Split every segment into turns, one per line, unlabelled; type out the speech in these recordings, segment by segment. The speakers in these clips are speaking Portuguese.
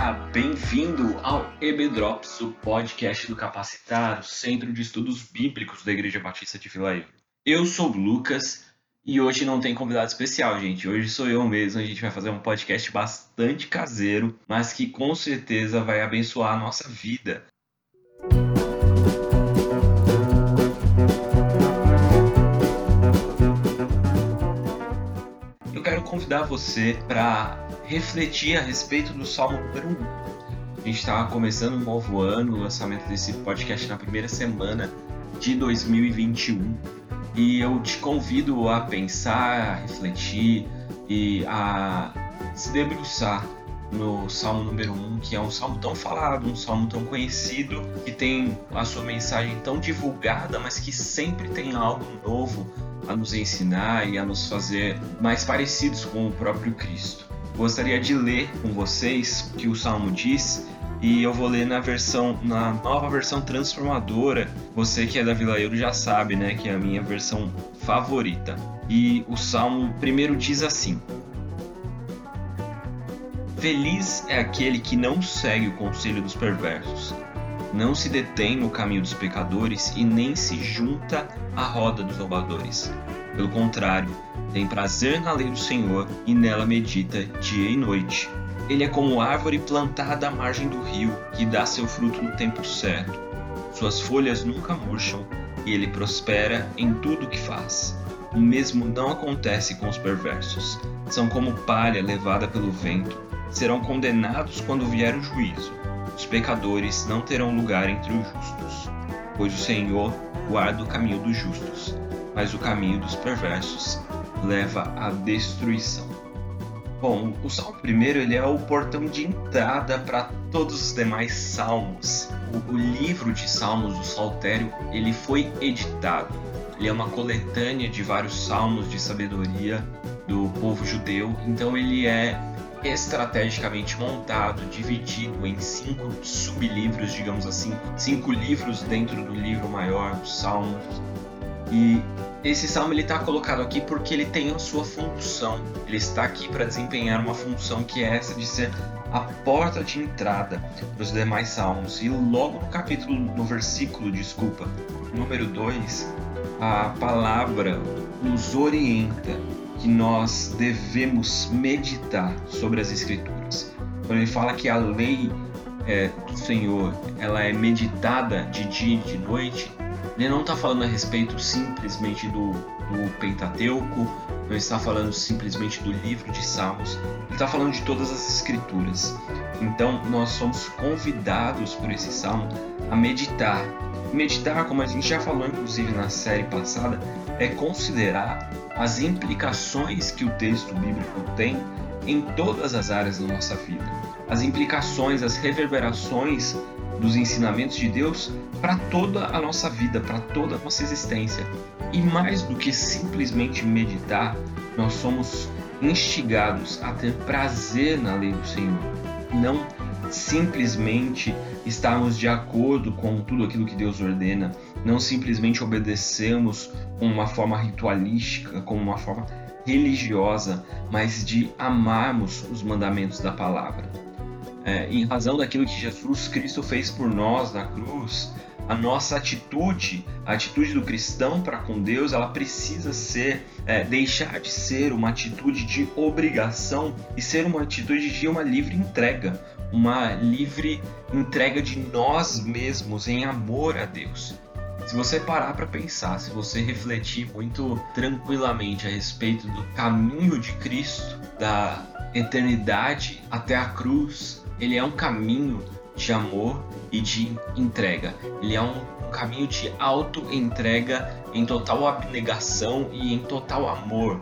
Seja bem-vindo ao EB Drops, o podcast do Capacitar, o Centro de Estudos Bíblicos da Igreja Batista de Vila. Eu sou o Lucas e hoje não tem convidado especial, gente. Hoje sou eu mesmo. A gente vai fazer um podcast bastante caseiro, mas que com certeza vai abençoar a nossa vida. Eu quero convidar você para refletir a respeito do Salmo número 1. A gente está começando um novo ano, o lançamento desse podcast na primeira semana de 2021. E eu te convido a pensar, a refletir e a se debruçar no Salmo número 1, que é um salmo tão falado, um salmo tão conhecido, que tem a sua mensagem tão divulgada, mas que sempre tem algo novo a nos ensinar e a nos fazer mais parecidos com o próprio Cristo gostaria de ler com vocês o que o Salmo diz e eu vou ler na versão na nova versão transformadora. Você que é da Vila Euro já sabe, né, que é a minha versão favorita. E o Salmo primeiro diz assim: Feliz é aquele que não segue o conselho dos perversos, não se detém no caminho dos pecadores e nem se junta à roda dos roubadores. Pelo contrário, tem prazer na lei do Senhor e nela medita dia e noite. Ele é como árvore plantada à margem do rio, que dá seu fruto no tempo certo. Suas folhas nunca murcham e ele prospera em tudo que faz. O mesmo não acontece com os perversos. São como palha levada pelo vento. Serão condenados quando vier o juízo. Os pecadores não terão lugar entre os justos, pois o Senhor guarda o caminho dos justos, mas o caminho dos perversos leva à destruição. Bom, o Salmo primeiro ele é o portão de entrada para todos os demais salmos. O, o, livro de Salmos, o Saltério, ele foi editado. Ele é uma coletânea de vários salmos de sabedoria do povo judeu. Então ele é estrategicamente montado, dividido em cinco sublivros, digamos assim, cinco livros dentro do livro maior, os Salmos. E esse salmo ele está colocado aqui porque ele tem a sua função. Ele está aqui para desempenhar uma função que é essa de ser a porta de entrada para os demais salmos. E logo no capítulo, no versículo, desculpa, número 2, a palavra nos orienta que nós devemos meditar sobre as escrituras. Quando ele fala que a lei é, do Senhor ela é meditada de dia e de noite, ele não está falando a respeito simplesmente do, do Pentateuco, não está falando simplesmente do livro de Salmos, ele está falando de todas as escrituras. Então nós somos convidados por esse salmo a meditar. Meditar, como a gente já falou inclusive na série passada, é considerar as implicações que o texto bíblico tem em todas as áreas da nossa vida. As implicações, as reverberações dos ensinamentos de Deus para toda a nossa vida, para toda a nossa existência. E mais do que simplesmente meditar, nós somos instigados a ter prazer na lei do Senhor, não simplesmente estarmos de acordo com tudo aquilo que Deus ordena, não simplesmente obedecemos como uma forma ritualística, como uma forma religiosa, mas de amarmos os mandamentos da palavra. É, em razão daquilo que Jesus Cristo fez por nós na cruz, a nossa atitude, a atitude do cristão para com Deus, ela precisa ser, é, deixar de ser uma atitude de obrigação e ser uma atitude de uma livre entrega, uma livre entrega de nós mesmos em amor a Deus. Se você parar para pensar, se você refletir muito tranquilamente a respeito do caminho de Cristo, da eternidade até a cruz, ele é um caminho de amor e de entrega. Ele é um caminho de auto-entrega em total abnegação e em total amor.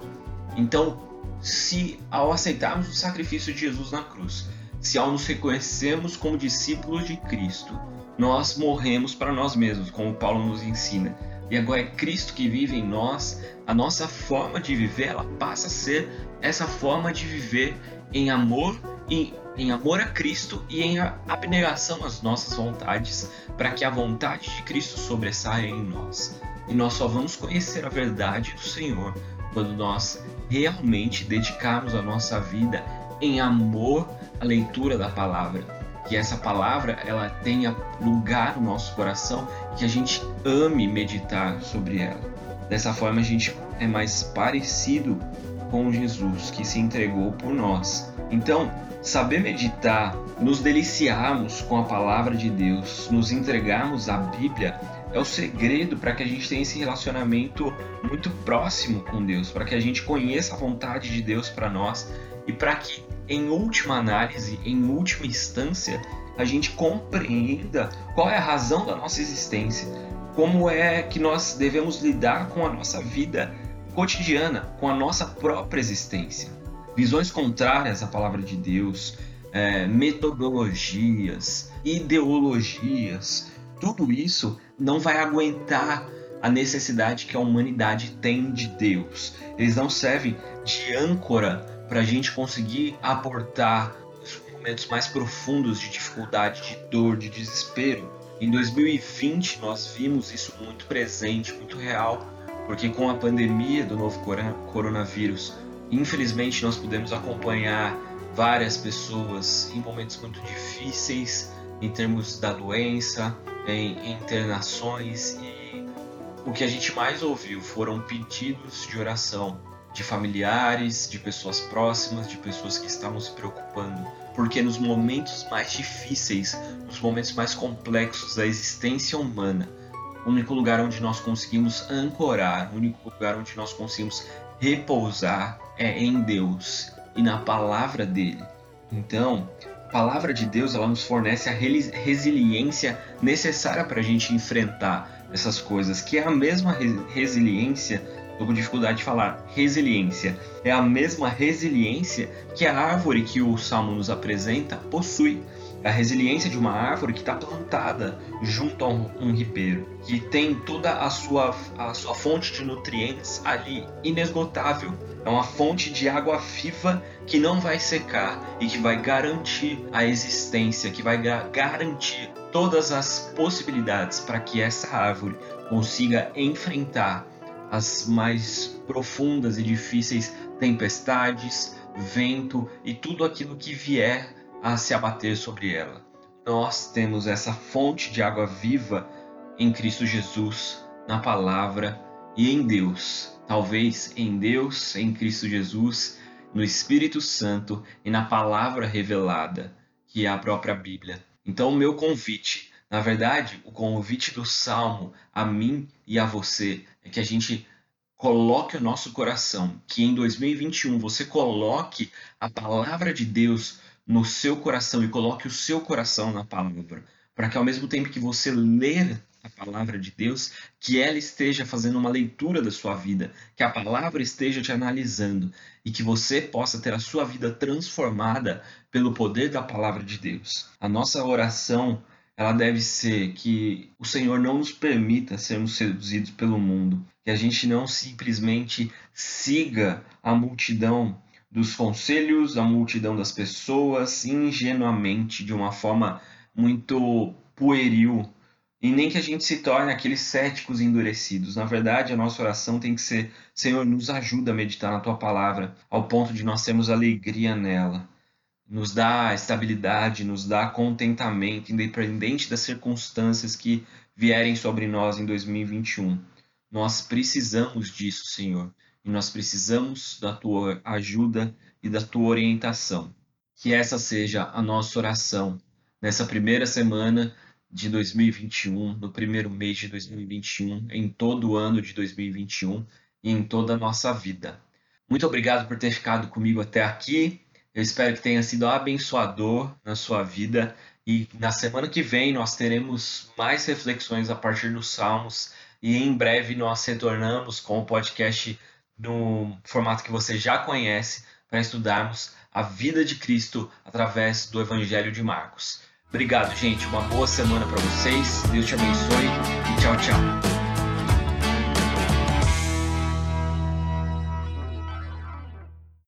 Então, se ao aceitarmos o sacrifício de Jesus na cruz, se ao nos reconhecermos como discípulos de Cristo, nós morremos para nós mesmos, como Paulo nos ensina. E agora é Cristo que vive em nós, a nossa forma de viver, ela passa a ser essa forma de viver em amor e em amor a Cristo e em abnegação às nossas vontades, para que a vontade de Cristo sobressaia em nós. E nós só vamos conhecer a verdade do Senhor quando nós realmente dedicarmos a nossa vida em amor à leitura da palavra. Que essa palavra ela tenha lugar no nosso coração, que a gente ame meditar sobre ela. Dessa forma a gente é mais parecido com Jesus que se entregou por nós. Então, saber meditar, nos deliciarmos com a palavra de Deus, nos entregarmos à Bíblia é o segredo para que a gente tenha esse relacionamento muito próximo com Deus, para que a gente conheça a vontade de Deus para nós e para que, em última análise, em última instância, a gente compreenda qual é a razão da nossa existência, como é que nós devemos lidar com a nossa vida cotidiana, com a nossa própria existência. Visões contrárias à palavra de Deus, é, metodologias, ideologias, tudo isso não vai aguentar a necessidade que a humanidade tem de Deus. Eles não servem de âncora para a gente conseguir aportar os momentos mais profundos de dificuldade, de dor, de desespero. Em 2020 nós vimos isso muito presente, muito real, porque com a pandemia do novo coronavírus, infelizmente nós pudemos acompanhar várias pessoas em momentos muito difíceis em termos da doença, em internações e o que a gente mais ouviu foram pedidos de oração de familiares, de pessoas próximas, de pessoas que estavam se preocupando, porque nos momentos mais difíceis, nos momentos mais complexos da existência humana, o único lugar onde nós conseguimos ancorar, o único lugar onde nós conseguimos repousar é em Deus e na palavra dele. Então, a palavra de Deus ela nos fornece a resiliência necessária para a gente enfrentar essas coisas, que é a mesma resiliência, estou com dificuldade de falar, resiliência, é a mesma resiliência que a árvore que o Salmo nos apresenta possui. A resiliência de uma árvore que está plantada junto a um, um ribeiro, que tem toda a sua, a sua fonte de nutrientes ali inesgotável. É uma fonte de água viva que não vai secar e que vai garantir a existência, que vai garantir todas as possibilidades para que essa árvore consiga enfrentar as mais profundas e difíceis tempestades, vento e tudo aquilo que vier a se abater sobre ela. Nós temos essa fonte de água viva em Cristo Jesus, na palavra e em Deus. Talvez em Deus, em Cristo Jesus, no Espírito Santo e na palavra revelada, que é a própria Bíblia. Então, o meu convite, na verdade, o convite do Salmo a mim e a você é que a gente coloque o nosso coração, que em 2021 você coloque a palavra de Deus no seu coração e coloque o seu coração na palavra, para que ao mesmo tempo que você ler a palavra de Deus, que ela esteja fazendo uma leitura da sua vida, que a palavra esteja te analisando e que você possa ter a sua vida transformada pelo poder da palavra de Deus. A nossa oração, ela deve ser que o Senhor não nos permita sermos seduzidos pelo mundo, que a gente não simplesmente siga a multidão dos conselhos, a multidão das pessoas, ingenuamente, de uma forma muito pueril, e nem que a gente se torne aqueles céticos endurecidos. Na verdade, a nossa oração tem que ser: Senhor, nos ajuda a meditar na tua palavra, ao ponto de nós termos alegria nela. Nos dá estabilidade, nos dá contentamento, independente das circunstâncias que vierem sobre nós em 2021. Nós precisamos disso, Senhor e nós precisamos da tua ajuda e da tua orientação. Que essa seja a nossa oração nessa primeira semana de 2021, no primeiro mês de 2021, em todo o ano de 2021 e em toda a nossa vida. Muito obrigado por ter ficado comigo até aqui. Eu espero que tenha sido abençoador na sua vida e na semana que vem nós teremos mais reflexões a partir dos Salmos e em breve nós retornamos com o podcast no formato que você já conhece, para estudarmos a vida de Cristo através do Evangelho de Marcos. Obrigado, gente. Uma boa semana para vocês. Deus te abençoe e tchau, tchau.